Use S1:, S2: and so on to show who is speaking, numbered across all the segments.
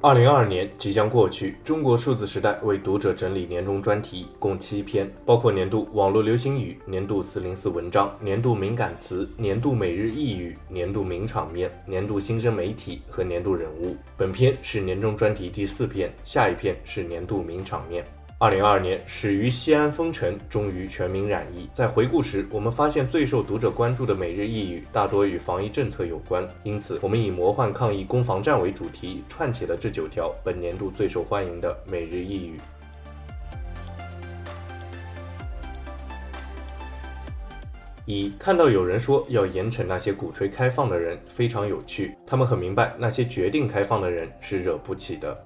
S1: 二零二二年即将过去，中国数字时代为读者整理年终专题，共七篇，包括年度网络流行语、年度四零四文章、年度敏感词、年度每日一语、年度名场面、年度新生媒体和年度人物。本篇是年终专题第四篇，下一篇是年度名场面。二零二二年始于西安封城，终于全民染疫。在回顾时，我们发现最受读者关注的每日一语大多与防疫政策有关，因此我们以“魔幻抗疫攻防战”为主题，串起了这九条本年度最受欢迎的每日一语。一，看到有人说要严惩那些鼓吹开放的人，非常有趣。他们很明白，那些决定开放的人是惹不起的。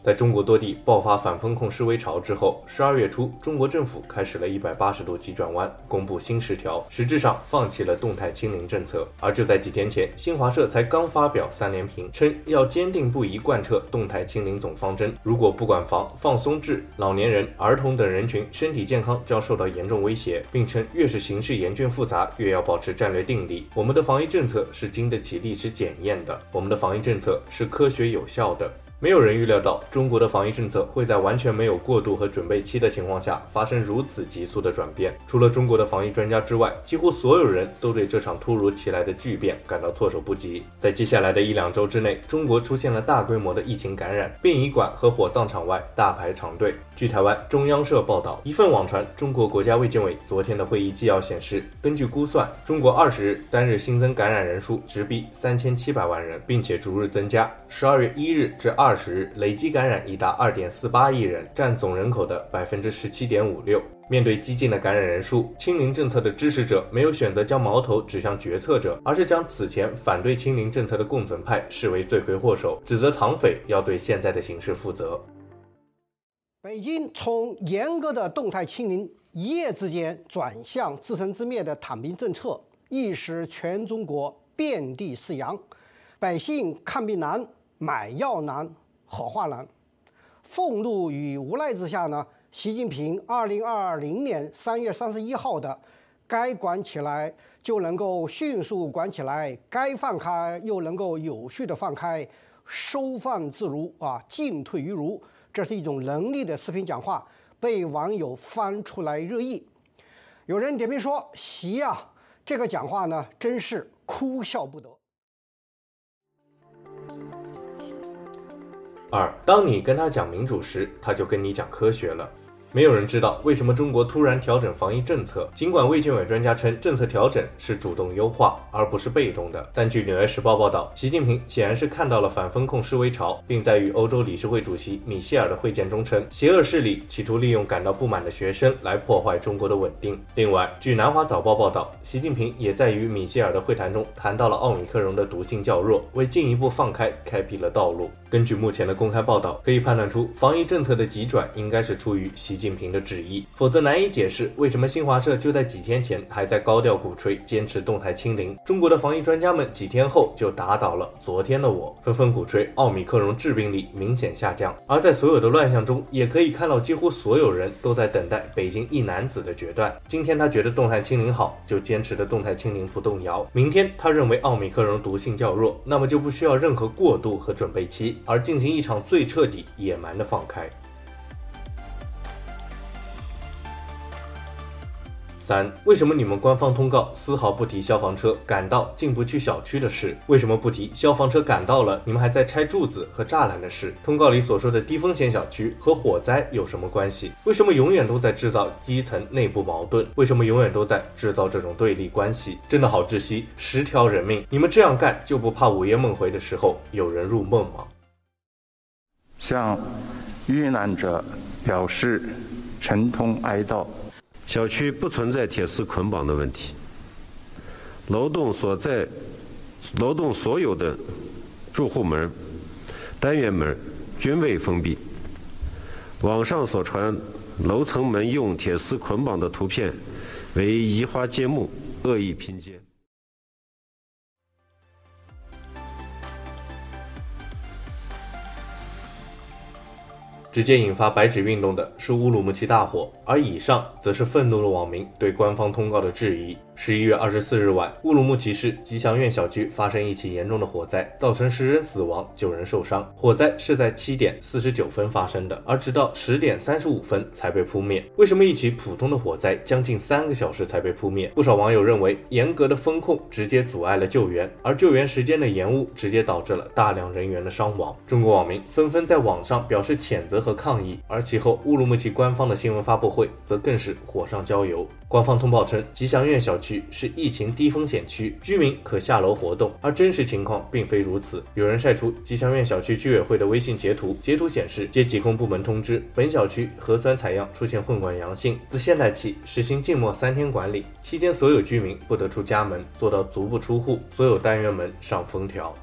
S1: 在中国多地爆发反封控示威潮之后，十二月初，中国政府开始了一百八十度急转弯，公布新十条，实质上放弃了动态清零政策。而就在几天前，新华社才刚发表三连评，称要坚定不移贯彻动态清零总方针。如果不管防、放松治，老年人、儿童等人群身体健康将受到严重威胁，并称越是形势严峻复杂，越要保持战略定力。我们的防疫政策是经得起历史检验的，我们的防疫政策是科学有效的。没有人预料到中国的防疫政策会在完全没有过渡和准备期的情况下发生如此急速的转变。除了中国的防疫专家之外，几乎所有人都对这场突如其来的巨变感到措手不及。在接下来的一两周之内，中国出现了大规模的疫情感染，殡仪馆和火葬场外大排长队。据台湾中央社报道，一份网传中国国家卫健委昨天的会议纪要显示，根据估算，中国二十日单日新增感染人数直逼三千七百万人，并且逐日增加。十二月一日至二二十日累计感染已达二点四八亿人，占总人口的百分之十七点五六。面对激进的感染人数，清零政策的支持者没有选择将矛头指向决策者，而是将此前反对清零政策的共存派视为罪魁祸首，指责唐匪要对现在的形势负责。
S2: 北京从严格的动态清零一夜之间转向自生自灭的躺平政策，一时全中国遍地是阳，百姓看病难、买药难、好话难。愤怒与无奈之下呢，习近平二零二零年三月三十一号的“该管起来就能够迅速管起来，该放开又能够有序的放开，收放自如啊，进退于如”。这是一种能力的视频讲话，被网友翻出来热议。有人点评说：“习啊，这个讲话呢，真是哭笑不得。”
S1: 二，当你跟他讲民主时，他就跟你讲科学了。没有人知道为什么中国突然调整防疫政策。尽管卫健委专家称政策调整是主动优化，而不是被动的，但据《纽约时报》报道，习近平显然是看到了反封控示威潮，并在与欧洲理事会主席米歇尔的会见中称，邪恶势力企图利用感到不满的学生来破坏中国的稳定。另外，据《南华早报》报道，习近平也在与米歇尔的会谈中谈到了奥米克戎的毒性较弱，为进一步放开开辟了道路。根据目前的公开报道，可以判断出防疫政策的急转应该是出于习近平的旨意，否则难以解释为什么新华社就在几天前还在高调鼓吹坚持动态清零，中国的防疫专家们几天后就打倒了昨天的我，纷纷鼓吹奥米克戎致病力明显下降。而在所有的乱象中，也可以看到几乎所有人都在等待北京一男子的决断。今天他觉得动态清零好，就坚持的动态清零不动摇；明天他认为奥米克戎毒性较弱，那么就不需要任何过渡和准备期。而进行一场最彻底、野蛮的放开。三，为什么你们官方通告丝毫不提消防车赶到进不去小区的事？为什么不提消防车赶到了，你们还在拆柱子和栅栏的事？通告里所说的低风险小区和火灾有什么关系？为什么永远都在制造基层内部矛盾？为什么永远都在制造这种对立关系？真的好窒息！十条人命，你们这样干就不怕午夜梦回的时候有人入梦吗？
S3: 向遇难者表示沉痛哀悼。
S4: 小区不存在铁丝捆绑的问题，楼栋所在，楼栋所有的住户门、单元门均未封闭。网上所传楼层门用铁丝捆绑的图片，为移花接木、恶意拼接。
S1: 直接引发白纸运动的是乌鲁木齐大火，而以上则是愤怒的网民对官方通告的质疑。十一月二十四日晚，乌鲁木齐市吉祥苑小区发生一起严重的火灾，造成十人死亡、九人受伤。火灾是在七点四十九分发生的，而直到十点三十五分才被扑灭。为什么一起普通的火灾将近三个小时才被扑灭？不少网友认为，严格的风控直接阻碍了救援，而救援时间的延误直接导致了大量人员的伤亡。中国网民纷纷在网上表示谴责和抗议，而其后乌鲁木齐官方的新闻发布会则更是火上浇油。官方通报称，吉祥苑小区是疫情低风险区，居民可下楼活动，而真实情况并非如此。有人晒出吉祥苑小区居委会的微信截图，截图显示，接疾控部门通知，本小区核酸采样出现混管阳性，自现在起实行静默三天管理，期间所有居民不得出家门，做到足不出户，所有单元门上封条。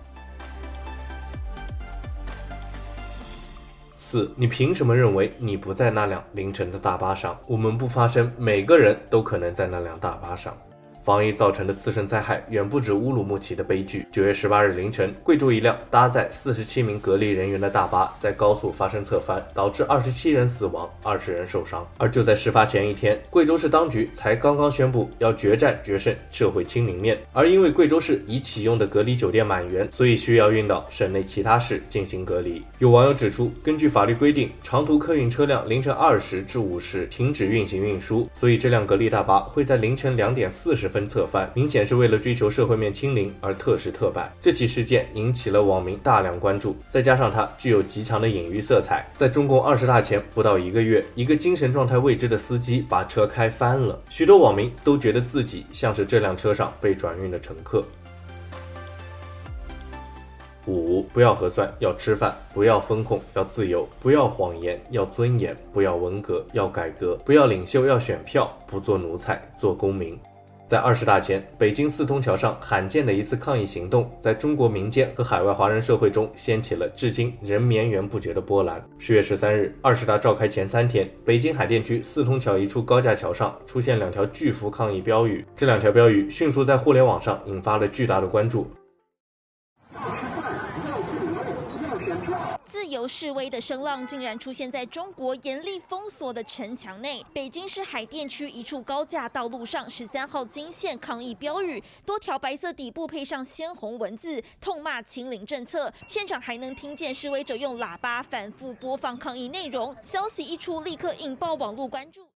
S1: 四，你凭什么认为你不在那辆凌晨的大巴上？我们不发声，每个人都可能在那辆大巴上。防疫造成的次生灾害远不止乌鲁木齐的悲剧。九月十八日凌晨，贵州一辆搭载四十七名隔离人员的大巴在高速发生侧翻，导致二十七人死亡，二十人受伤。而就在事发前一天，贵州市当局才刚刚宣布要决战决胜社会清零面，而因为贵州市已启用的隔离酒店满员，所以需要运到省内其他市进行隔离。有网友指出，根据法律规定，长途客运车辆凌晨二时至五时停止运行运输，所以这辆隔离大巴会在凌晨两点四十分侧翻，明显是为了追求社会面清零而特事特办。这起事件引起了网民大量关注，再加上它具有极强的隐喻色彩。在中共二十大前不到一个月，一个精神状态未知的司机把车开翻了，许多网民都觉得自己像是这辆车上被转运的乘客。五，不要核酸，要吃饭；不要风控，要自由；不要谎言，要尊严；不要文革，要改革；不要领袖，要选票；不做奴才，做公民。在二十大前，北京四通桥上罕见的一次抗议行动，在中国民间和海外华人社会中掀起了至今仍绵延不绝的波澜。十月十三日，二十大召开前三天，北京海淀区四通桥一处高架桥上出现两条巨幅抗议标语，这两条标语迅速在互联网上引发了巨大的关注。
S5: 示威的声浪竟然出现在中国严厉封锁的城墙内。北京市海淀区一处高架道路上，十三号惊现抗议标语，多条白色底部配上鲜红文字，痛骂清零政策。现场还能听见示威者用喇叭反复播放抗议内容。消息一出，立刻引爆网络关注。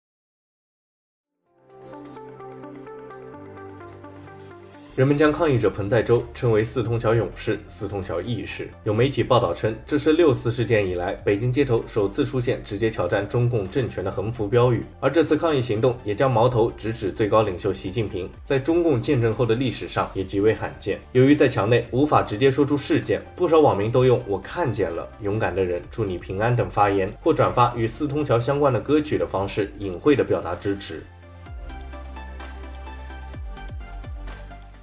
S1: 人们将抗议者彭载舟称为“四通桥勇士”、“四通桥义士”。有媒体报道称，这是六四事件以来北京街头首次出现直接挑战中共政权的横幅标语。而这次抗议行动也将矛头直指最高领袖习近平，在中共建政后的历史上也极为罕见。由于在墙内无法直接说出事件，不少网民都用“我看见了”、“勇敢的人”、“祝你平安”等发言，或转发与四通桥相关的歌曲的方式，隐晦地表达支持。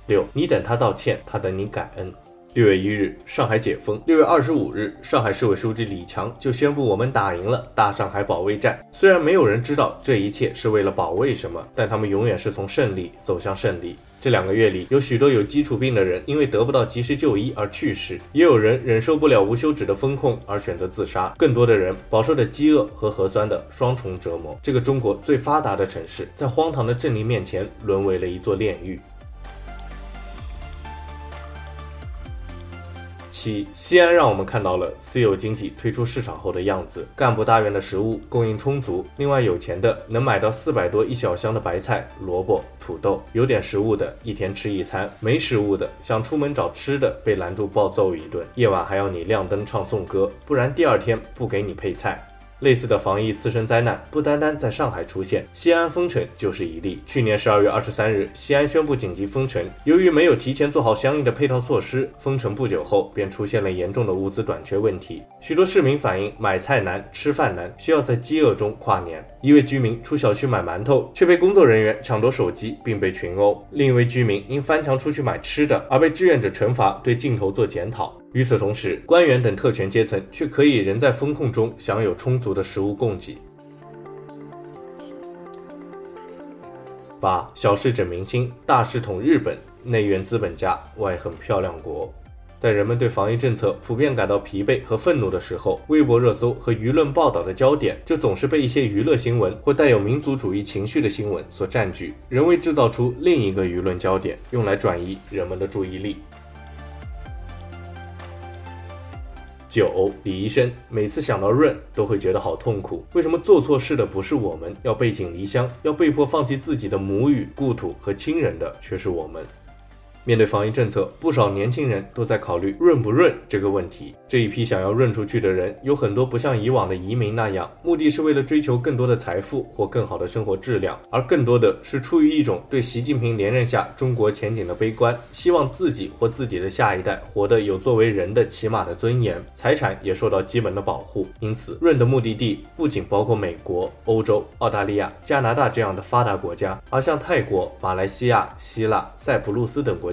S1: 六，你等他道歉，他等你感恩。六月一日，上海解封。六月二十五日，上海市委书记李强就宣布我们打赢了大上海保卫战。虽然没有人知道这一切是为了保卫什么，但他们永远是从胜利走向胜利。这两个月里，有许多有基础病的人因为得不到及时就医而去世，也有人忍受不了无休止的封控而选择自杀，更多的人饱受着饥饿和核酸的双重折磨。这个中国最发达的城市，在荒唐的政令面前，沦为了一座炼狱。西，西安让我们看到了私有经济退出市场后的样子。干部大院的食物供应充足，另外有钱的能买到四百多一小箱的白菜、萝卜、土豆，有点食物的一天吃一餐，没食物的想出门找吃的被拦住暴揍一顿，夜晚还要你亮灯唱颂歌，不然第二天不给你配菜。类似的防疫次生灾难不单单在上海出现，西安封城就是一例。去年十二月二十三日，西安宣布紧急封城，由于没有提前做好相应的配套措施，封城不久后便出现了严重的物资短缺问题。许多市民反映买菜难、吃饭难，需要在饥饿中跨年。一位居民出小区买馒头，却被工作人员抢夺手机并被群殴；另一位居民因翻墙出去买吃的而被志愿者惩罚，对镜头做检讨。与此同时，官员等特权阶层却可以仍在封控中享有充足的食物供给。八，小事整明星，大事捅日本，内怨资本家，外恨漂亮国。在人们对防疫政策普遍感到疲惫和愤怒的时候，微博热搜和舆论报道的焦点就总是被一些娱乐新闻或带有民族主义情绪的新闻所占据，人为制造出另一个舆论焦点，用来转移人们的注意力。九，李医生每次想到润都会觉得好痛苦。为什么做错事的不是我们，要背井离乡，要被迫放弃自己的母语、故土和亲人的却是我们？面对防疫政策，不少年轻人都在考虑润不润这个问题。这一批想要润出去的人，有很多不像以往的移民那样，目的是为了追求更多的财富或更好的生活质量，而更多的是出于一种对习近平连任下中国前景的悲观，希望自己或自己的下一代活得有作为人的起码的尊严，财产也受到基本的保护。因此，润的目的地不仅包括美国、欧洲、澳大利亚、加拿大这样的发达国家，而像泰国、马来西亚、希腊、塞浦路斯等国